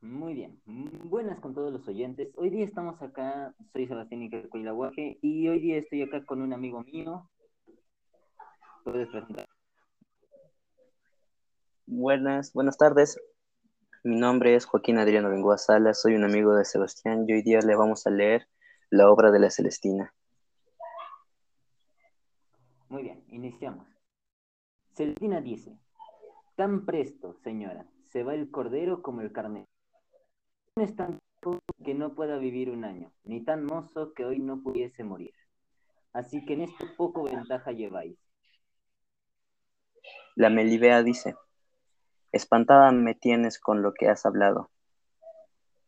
Muy bien. Buenas con todos los oyentes. Hoy día estamos acá, soy Sebastián Icacuilahuaje y hoy día estoy acá con un amigo mío. ¿Puedes presentar? Buenas, buenas tardes. Mi nombre es Joaquín Adriano Bengoa Salas, soy un amigo de Sebastián y hoy día le vamos a leer la obra de la Celestina. Muy bien, iniciamos. Celestina dice, tan presto, señora, se va el cordero como el carnero. No es tan que no pueda vivir un año, ni tan mozo que hoy no pudiese morir. Así que en esto poco ventaja lleváis. La Melibea dice, espantada me tienes con lo que has hablado.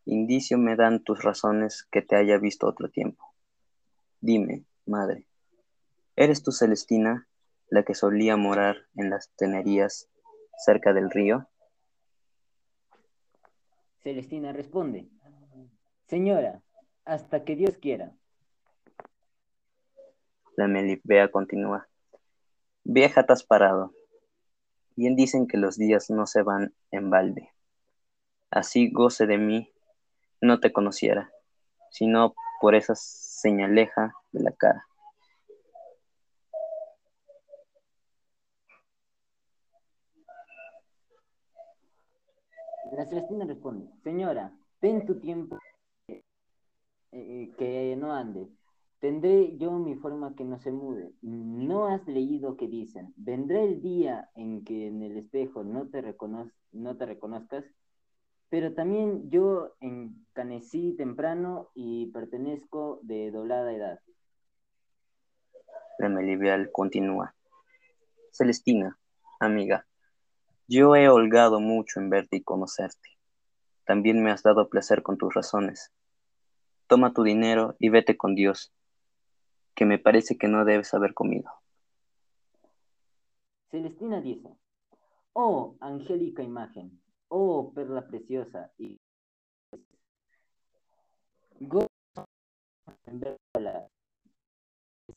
Indicio me dan tus razones que te haya visto otro tiempo. Dime, madre, ¿eres tú Celestina, la que solía morar en las tenerías cerca del río? Celestina responde, Señora, hasta que Dios quiera. La Melibea continúa, Vieja te has parado. Bien dicen que los días no se van en balde. Así goce de mí, no te conociera, sino por esa señaleja de la cara. La Celestina responde, señora, ten tu tiempo eh, eh, que no ande. Tendré yo mi forma que no se mude. No has leído que dicen, vendrá el día en que en el espejo no te, no te reconozcas, pero también yo encanecí temprano y pertenezco de doblada edad. La Melibial continúa. Celestina, amiga, yo he holgado mucho en verte y conocerte. También me has dado placer con tus razones. Toma tu dinero y vete con Dios, que me parece que no debes haber comido. Celestina dice, oh angélica imagen, oh perla preciosa, y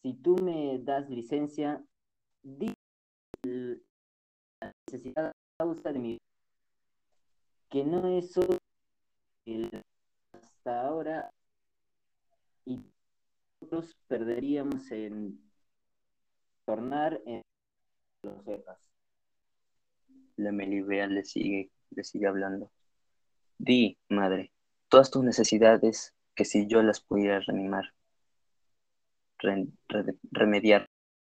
si tú me das licencia, di necesidad causa de mi que no es solo hasta ahora y nosotros perderíamos en tornar en los sepas. La Melibea le sigue, le sigue hablando. Di, madre, todas tus necesidades que si yo las pudiera reanimar, remediar,